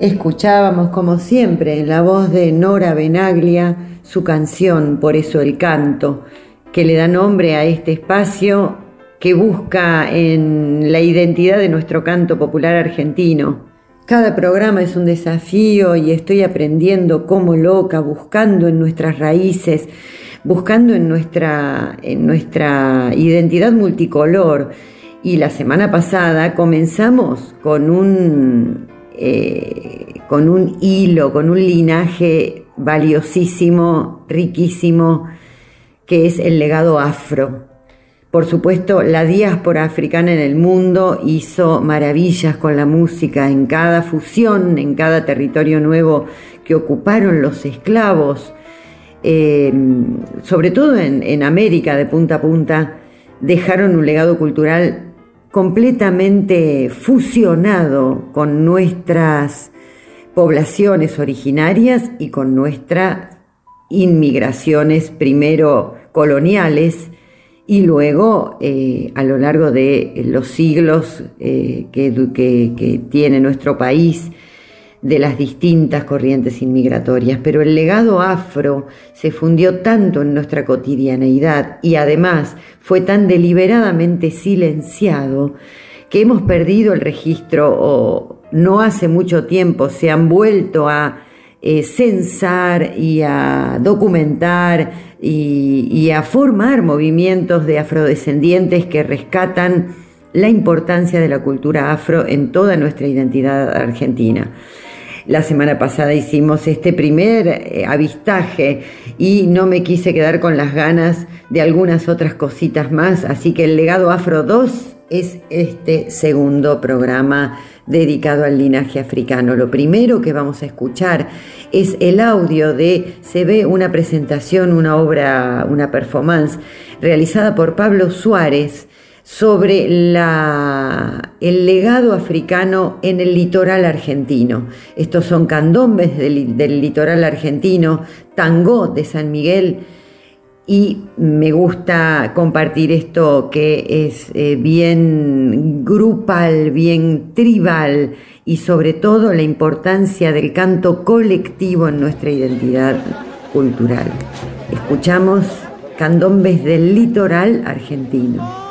Escuchábamos, como siempre, en la voz de Nora Benaglia su canción, por eso el canto, que le da nombre a este espacio que busca en la identidad de nuestro canto popular argentino. Cada programa es un desafío y estoy aprendiendo como loca, buscando en nuestras raíces, buscando en nuestra, en nuestra identidad multicolor. Y la semana pasada comenzamos con un, eh, con un hilo, con un linaje valiosísimo, riquísimo, que es el legado afro. Por supuesto, la diáspora africana en el mundo hizo maravillas con la música en cada fusión, en cada territorio nuevo que ocuparon los esclavos, eh, sobre todo en, en América de punta a punta, dejaron un legado cultural completamente fusionado con nuestras poblaciones originarias y con nuestras inmigraciones primero coloniales y luego eh, a lo largo de los siglos eh, que, tiene nuestro país de las distintas corrientes inmigratorias, pero el legado afro se fundió tanto en nuestra cotidianeidad y además fue tan deliberadamente silenciado que hemos perdido el registro o no hace mucho tiempo se han vuelto a eh, censar y a documentar y, y a formar movimientos de afrodescendientes que rescatan la importancia de la cultura afro en toda nuestra identidad argentina. La semana pasada hicimos este primer eh, avistaje y no me quise quedar con las ganas de algunas otras cositas más, así que el legado Afro 2 es este segundo programa dedicado al linaje africano. Lo primero que vamos a escuchar es el audio de, se ve una presentación, una obra, una performance realizada por Pablo Suárez, sobre el legado africano en el litoral argentino. Estos son candombes del, del litoral argentino, tango de San Miguel, y me gusta compartir esto que es eh, bien grupal, bien tribal y sobre todo la importancia del canto colectivo en nuestra identidad cultural. Escuchamos candombes del litoral argentino.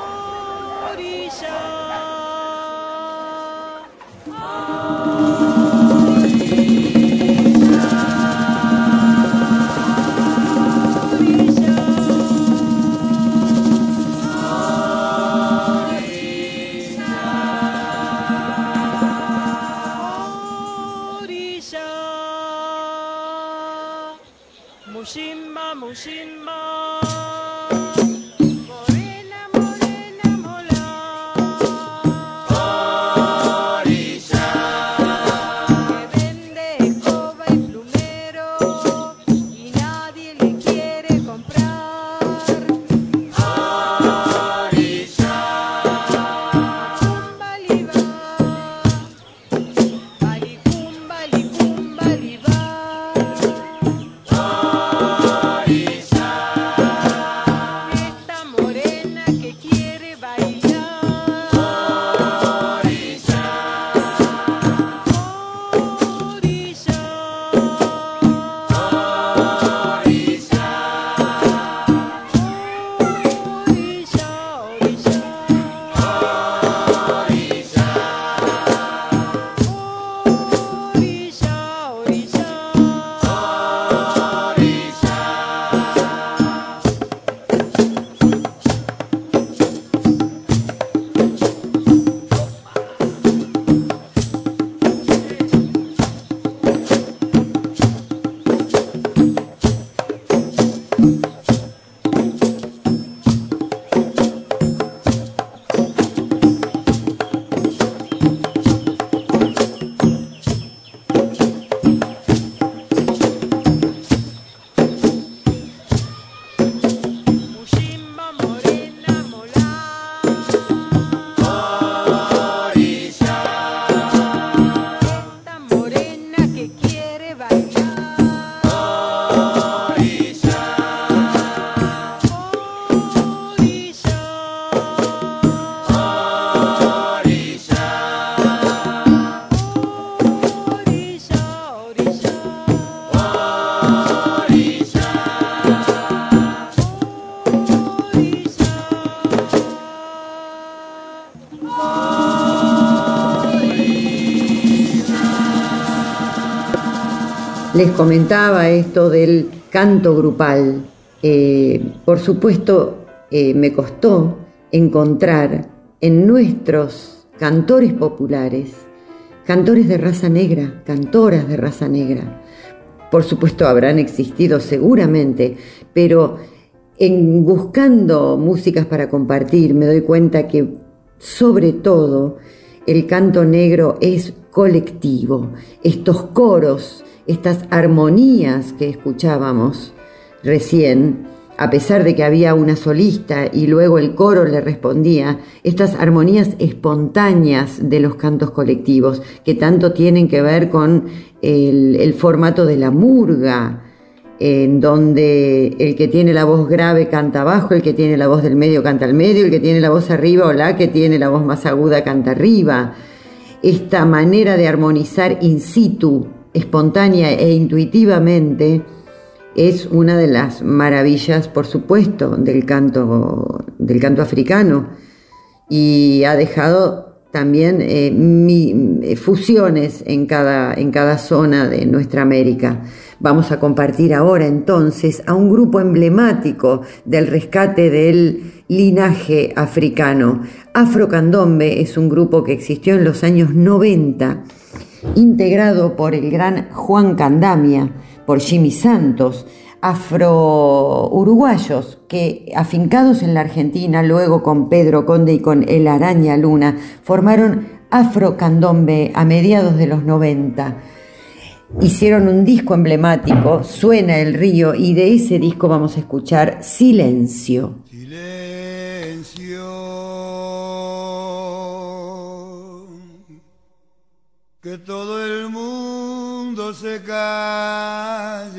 Les comentaba esto del canto grupal. Eh, por supuesto, eh, me costó encontrar en nuestros cantores populares, cantores de raza negra, cantoras de raza negra. Por supuesto habrán existido seguramente, pero en buscando músicas para compartir me doy cuenta que sobre todo el canto negro es colectivo. Estos coros, estas armonías que escuchábamos recién, a pesar de que había una solista y luego el coro le respondía, estas armonías espontáneas de los cantos colectivos, que tanto tienen que ver con el, formato de la murga, en donde el que tiene la voz grave canta abajo, el que tiene la voz del medio canta al medio, el que tiene la voz arriba o la que tiene la voz más aguda canta arriba. Esta manera de armonizar in situ, espontánea e intuitivamente, es una de las maravillas, por supuesto, del canto, del canto africano y ha dejado también eh, eh, fusiones en cada, en cada zona de nuestra América. Vamos a compartir ahora entonces a un grupo emblemático del rescate del linaje africano. Afrocandombe es un grupo que existió en los años 90, integrado por el gran Juan Candamia, por Jimmy Santos, afro-uruguayos que, afincados en la Argentina, luego con Pedro Conde y con El Araña Luna, formaron Afro Candombe a mediados de los 90. Hicieron un disco emblemático, Suena el río, y de ese disco vamos a escuchar Silencio. Silencio. Que todo el mundo se calle,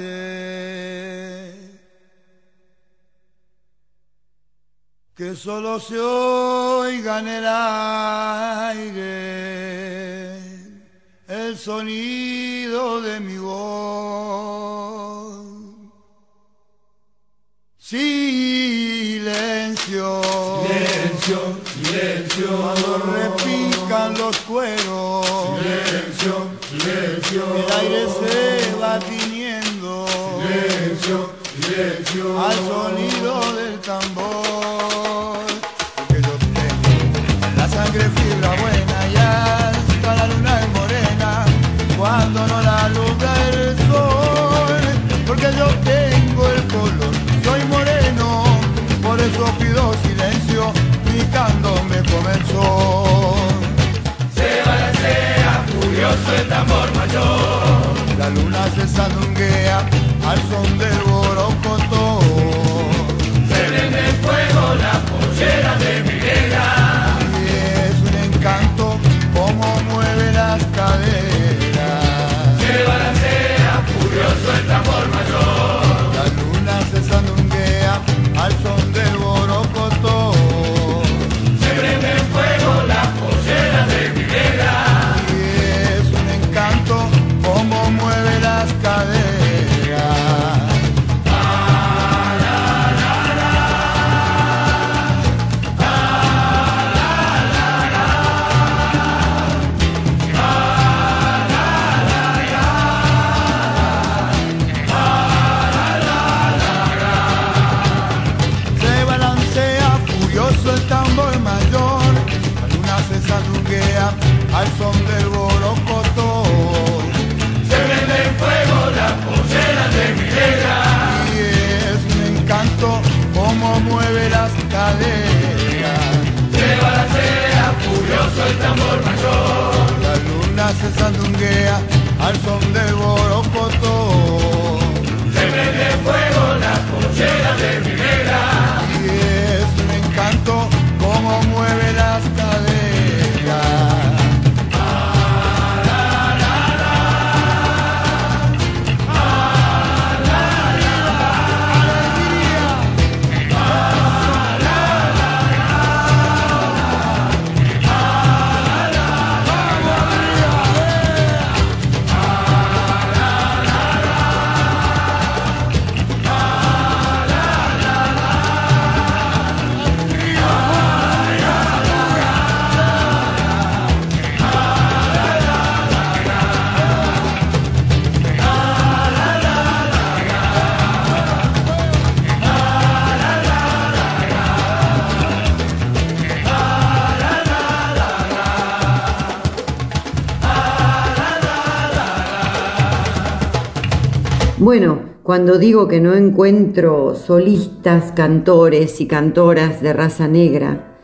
que solo se oiga en el aire el sonido de mi voz. Silencio, silencio, silencio. Cuando repican los cueros, silencio, silencio. El aire se va tiñendo, silencio, silencio. Al sonido del tambor, que yo tengo la sangre fibra buena ya hasta la luna es morena cuando no la luz del sol, porque yo tengo el color, soy moreno, por eso pido silencio, mi canto me comenzó. Se balancea furioso el tambor mayor, la luna se sandunguea al son del borocotó. Se prende en fuego la pollera de mi negra. Y es un encanto como mueve las caderas. Se balancea furioso el tambor mayor. La luna se sandunguea al son Bueno, cuando digo que no encuentro solistas, cantores y cantoras de raza negra,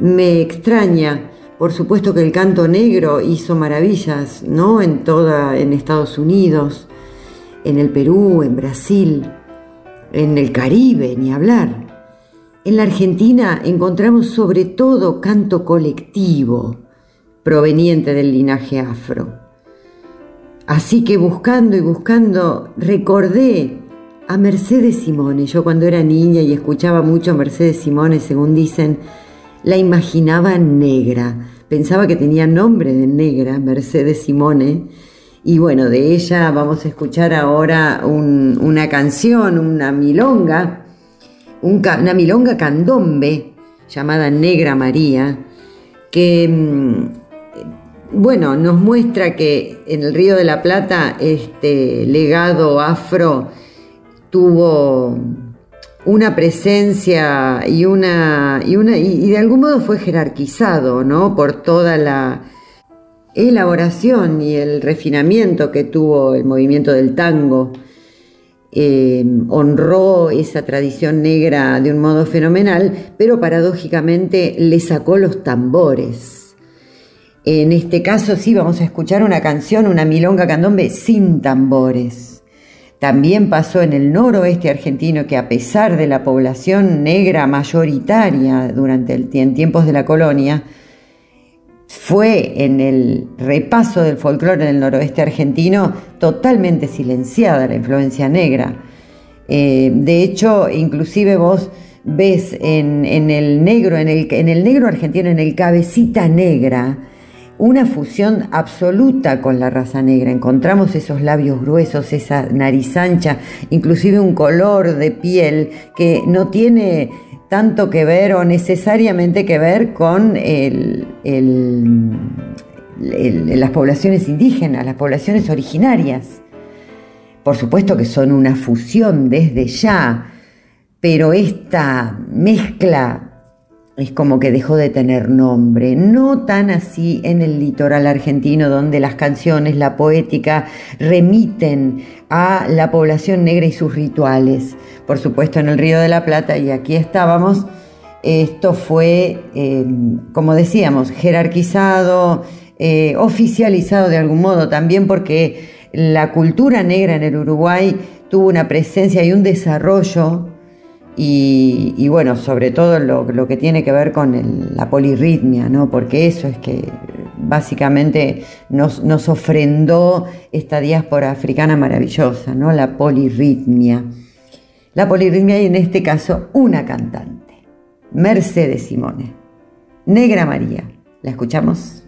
me extraña. Por supuesto que el canto negro hizo maravillas, ¿no? En toda, en Estados Unidos, en el Perú, en Brasil, en el Caribe, ni hablar. En la Argentina encontramos sobre todo canto colectivo proveniente del linaje afro. Así que buscando y buscando recordé a Mercedes Simone. Yo cuando era niña y escuchaba mucho a Mercedes Simone, según dicen, la imaginaba negra. Pensaba que tenía nombre de negra, Mercedes Simone. Y bueno, de ella vamos a escuchar ahora una canción, una milonga una milonga candombe llamada Negra María, que, mm, bueno, nos muestra que en el Río de la Plata este legado afro tuvo una presencia y una y una y, de algún modo fue jerarquizado, ¿no? por toda la elaboración y el refinamiento que tuvo el movimiento del tango eh, honró esa tradición negra de un modo fenomenal, pero paradójicamente le sacó los tambores. En este caso sí vamos a escuchar una canción, una milonga candombe sin tambores. También pasó en el noroeste argentino que a pesar de la población negra mayoritaria durante el, en tiempos de la colonia, fue en el repaso del folclore en el noroeste argentino totalmente silenciada la influencia negra. Eh, de hecho, inclusive vos ves en, el negro, en el, en el negro argentino, en el cabecita negra, una fusión absoluta con la raza negra. Encontramos esos labios gruesos, esa nariz ancha, inclusive un color de piel que no tiene tanto que ver o necesariamente que ver con las poblaciones indígenas, las poblaciones originarias. Por supuesto que son una fusión desde ya, pero esta mezcla es como que dejó de tener nombre. No tan así en el litoral argentino, donde las canciones, la poética, remiten a la población negra y sus rituales. Por supuesto, en el Río de la Plata, y aquí estábamos, esto fue, eh, como decíamos, jerarquizado, eh, oficializado de algún modo también porque la cultura negra en el Uruguay tuvo una presencia y un desarrollo y, bueno, sobre todo lo, que tiene que ver con la polirritmia, ¿no? porque eso es que básicamente nos, nos, ofrendó esta diáspora africana maravillosa, ¿no? la polirritmia. La polirritmia y en este caso una cantante, Mercedes Simone, Negra María. ¿La escuchamos?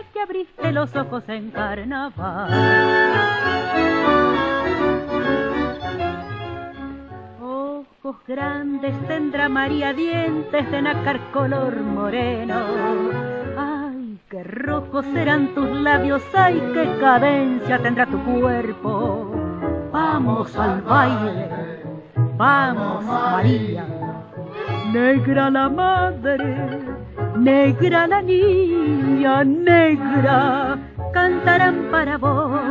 abriste los ojos en carnaval. Ojos grandes tendrá María, dientes de nácar color moreno. Ay, qué rojos serán tus labios, ay, qué cadencia tendrá tu cuerpo. Vamos al baile, vamos María, negra la madre Negra la niña, negra, cantarán para vos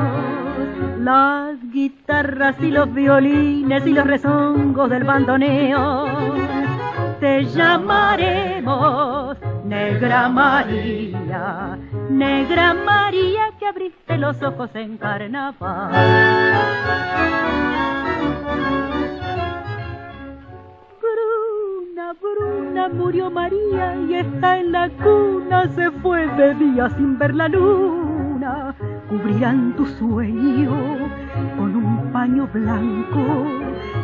las guitarras y los violines y los rezongos del bandoneo. Te llamaremos Negra María, Negra María que abriste los ojos en carnaval. María y está en la cuna, se fue de día sin ver la luna. cubrirán tu sueño con un paño blanco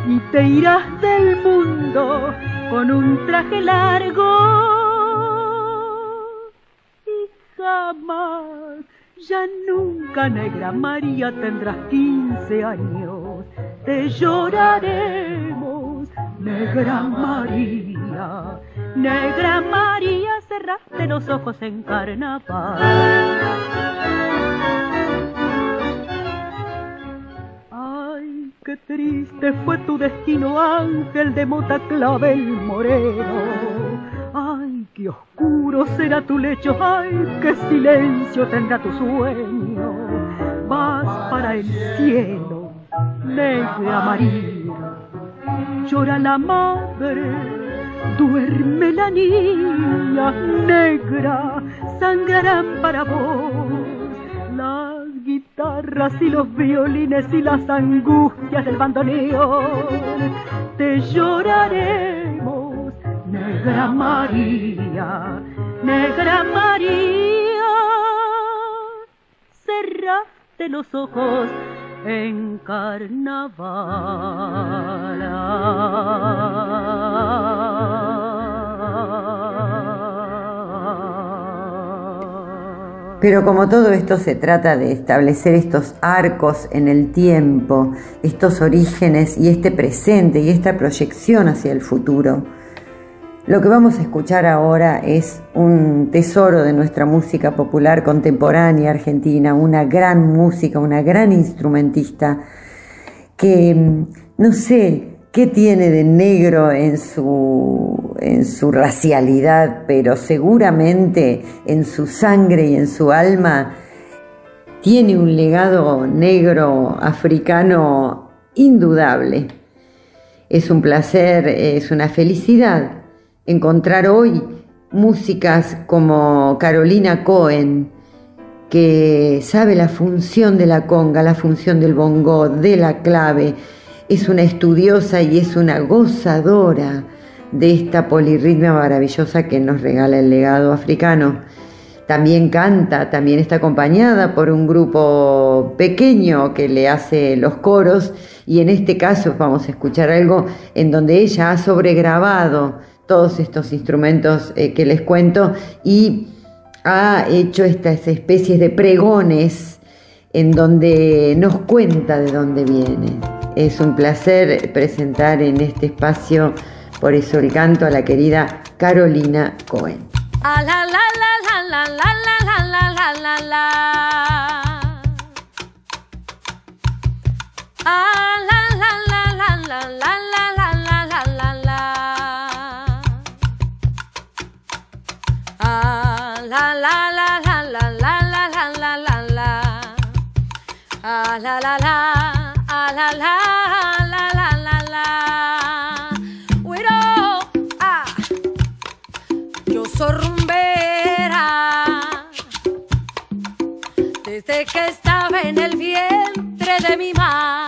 y te irás del mundo con un traje largo. Y jamás, ya nunca, negra María, tendrás quince años. Te lloraremos, negra María, negra María, cerraste los ojos en carnaval. Ay, qué triste fue tu destino, ángel de mota clavel moreno. Ay, qué oscuro será tu lecho, ay, qué silencio tendrá tu sueño. Vas para el cielo, negra María, llora la madre, duerme la niña negra, sangrarán para vos las guitarras y los violines y las angustias del bandoneón. Te lloraremos, negra María, negra María. Cerraste los ojos en carnaval. Pero como todo esto se trata de establecer estos arcos en el tiempo, estos orígenes y este presente y esta proyección hacia el futuro, lo que vamos a escuchar ahora es un tesoro de nuestra música popular contemporánea argentina, una gran música, una gran instrumentista que no sé qué tiene de negro en su, en su racialidad, pero seguramente en su sangre y en su alma tiene un legado negro africano indudable. Es un placer, es una felicidad encontrar hoy músicas como Carolina Cohen, que sabe la función de la conga, la función del bongo, de la clave, es una estudiosa y es una gozadora de esta polirritmia maravillosa que nos regala el legado africano. También canta, también está acompañada por un grupo pequeño que le hace los coros y en este caso vamos a escuchar algo en donde ella ha sobregrabado todos estos instrumentos que les cuento y ha hecho estas especies de pregones en donde nos cuenta de dónde viene. Es un placer presentar en este espacio, por eso el canto a la querida Carolina Cohen. Ah, la, la, la, ah, la, la, la, ah. Yo soy rumbera desde que estaba en el vientre de mi madre.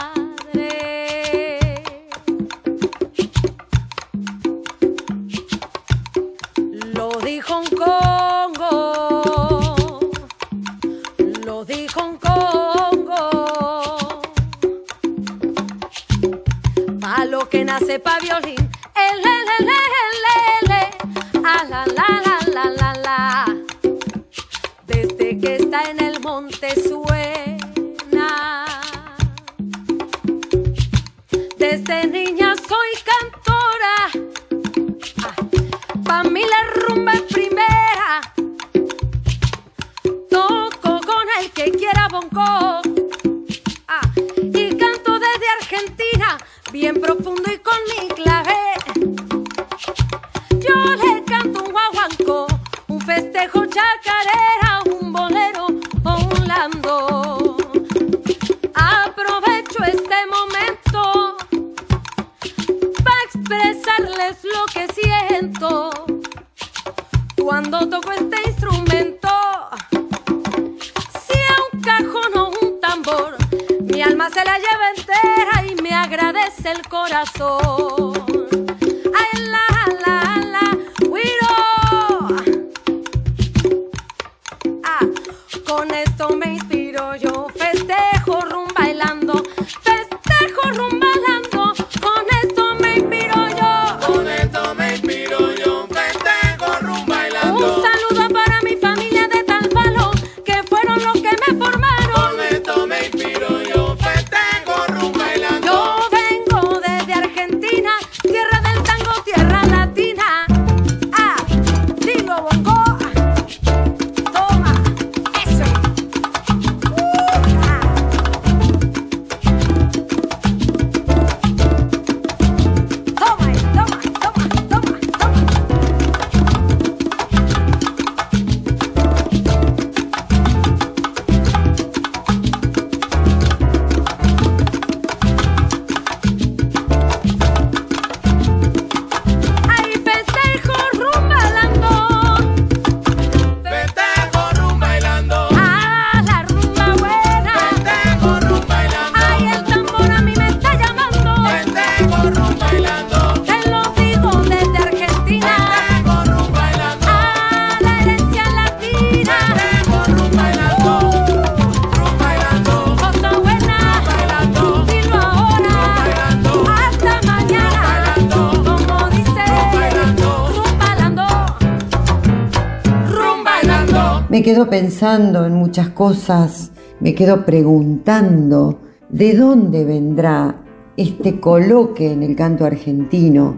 Me quedo pensando en muchas cosas, me quedo preguntando de dónde vendrá este coloque en el canto argentino,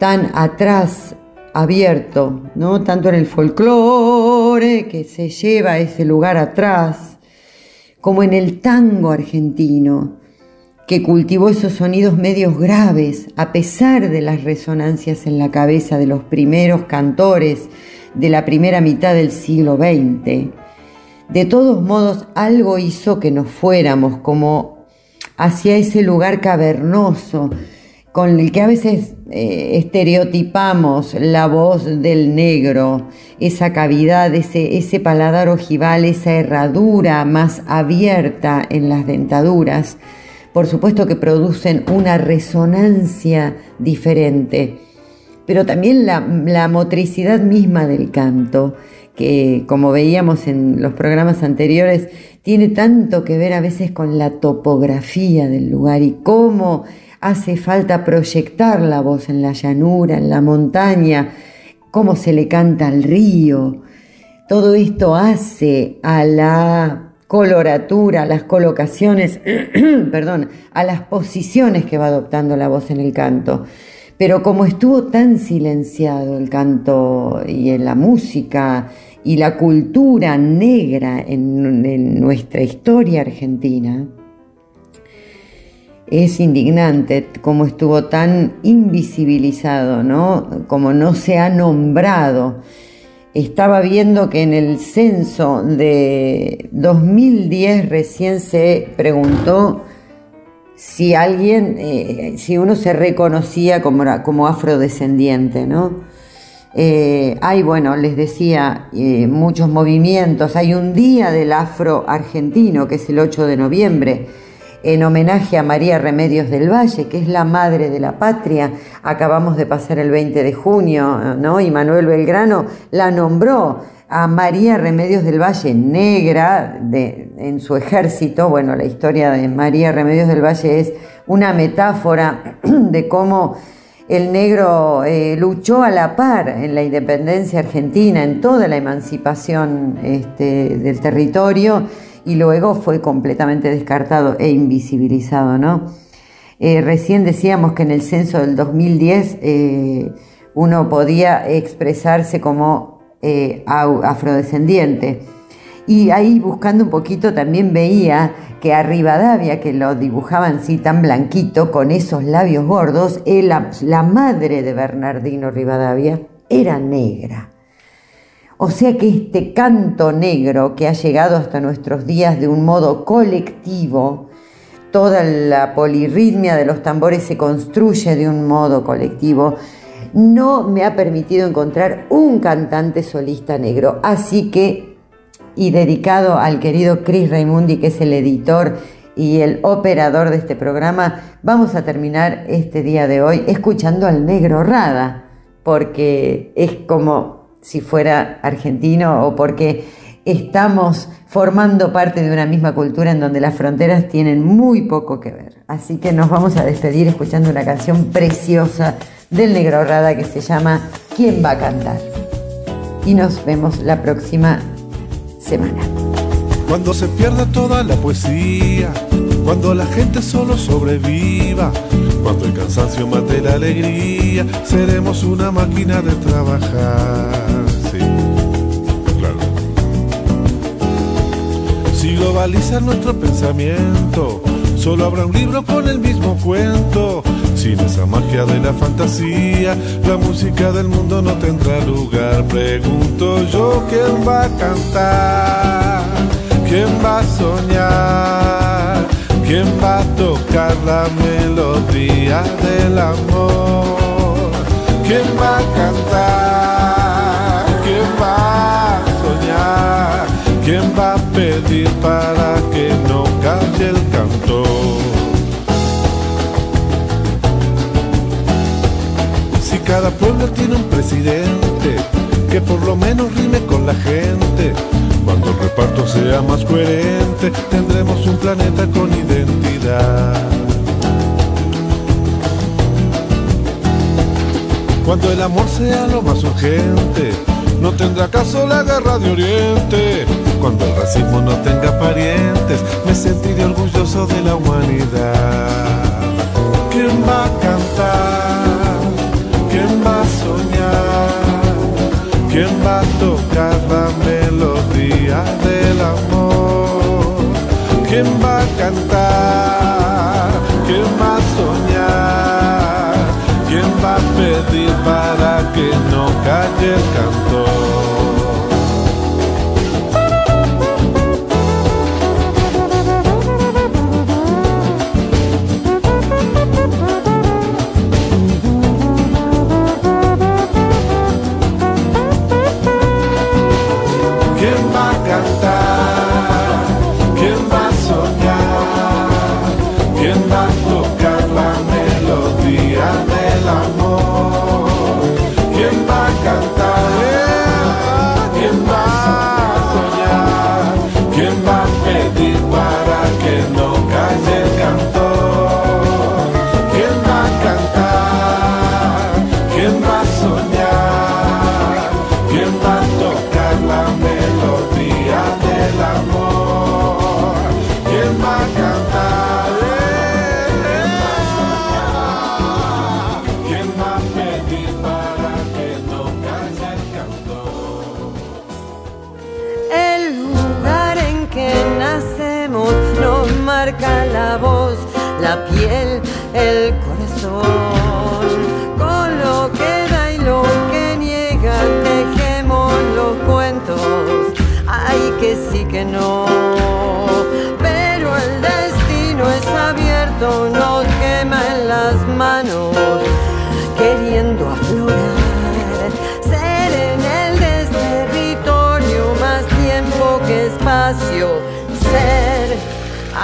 tan atrás abierto, ¿no? Tanto en el folclore que se lleva ese lugar atrás, como en el tango argentino, que cultivó esos sonidos medios graves, a pesar de las resonancias en la cabeza de los primeros cantores de la primera mitad del siglo XX. De todos modos, algo hizo que nos fuéramos como hacia ese lugar cavernoso, con el que a veces eh, estereotipamos la voz del negro, esa cavidad, ese, ese paladar ojival, esa herradura más abierta en las dentaduras, por supuesto que producen una resonancia diferente, pero también la, motricidad misma del canto, que como veíamos en los programas anteriores, tiene tanto que ver a veces con la topografía del lugar y cómo hace falta proyectar la voz en la llanura, en la montaña, cómo se le canta al río. Todo esto hace a la coloratura, a las colocaciones, perdón, a las posiciones que va adoptando la voz en el canto. Pero como estuvo tan silenciado el canto y la música y la cultura negra en, en nuestra historia argentina, es indignante como estuvo tan invisibilizado, ¿no? Como no se ha nombrado. Estaba viendo que en el censo de 2010 recién se preguntó si alguien, eh, si uno se reconocía como, como afrodescendiente, ¿no? Eh, hay, bueno, les decía, eh, muchos movimientos. Hay un día del afro argentino, que es el 8 de noviembre, en homenaje a María Remedios del Valle, que es la madre de la patria. Acabamos de pasar el 20 de junio, ¿no? Y Manuel Belgrano la nombró a María Remedios del Valle, negra de, en su ejército. Bueno, la historia de María Remedios del Valle es una metáfora de cómo el negro eh, luchó a la par en la independencia argentina, en toda la emancipación este, del territorio y luego fue completamente descartado e invisibilizado, ¿no? Eh, recién decíamos que en el censo del 2010 eh, uno podía expresarse como eh, afrodescendiente. Y ahí buscando un poquito también veía que a Rivadavia, que lo dibujaban así tan blanquito, con esos labios gordos, la, la madre de Bernardino Rivadavia era negra. O sea que este canto negro que ha llegado hasta nuestros días de un modo colectivo, toda la polirritmia de los tambores se construye de un modo colectivo, no me ha permitido encontrar un cantante solista negro. Así que, y dedicado al querido Chris Raimundi, que es el editor y el operador de este programa, vamos a terminar este día de hoy escuchando al negro Rada, porque es como si fuera argentino o porque estamos formando parte de una misma cultura en donde las fronteras tienen muy poco que ver. Así que nos vamos a despedir escuchando una canción preciosa del Negro Rada que se llama ¿Quién va a cantar? Y nos vemos la próxima semana. Cuando se pierda toda la poesía, cuando la gente solo sobreviva, cuando el cansancio mate la alegría, seremos una máquina de trabajar. Sí, claro. Si globaliza nuestro pensamiento, solo habrá un libro con el mismo cuento. Sin esa magia de la fantasía, la música del mundo no tendrá lugar. Pregunto yo quién va a cantar, quién va a soñar, quién va a tocar la melodía del amor, quién va a cantar, quién va a soñar, quién va a pedir para que no Si cada pueblo tiene un presidente que por lo menos rime con la gente, cuando el reparto sea más coherente, tendremos un planeta con identidad. Cuando el amor sea lo más urgente, No tendrá caso la guerra de Oriente. Cuando el racismo no tenga parientes, me sentiré orgulloso de la humanidad. ¿Quién va a cantar? ¿Quién va a soñar? ¿Quién va a tocar la melodía del amor? ¿Quién va a cantar? ¿Quién va a soñar? ¿Quién va a pedir para que no calle el cantor? Marca la voz, la piel, el corazón. Con lo que da y lo que niega, tejemos los cuentos. Ay, que sí que no. Pero el destino es abierto, nos quema en las manos, queriendo aflorar. Ser en el desterritorio más tiempo que espacio.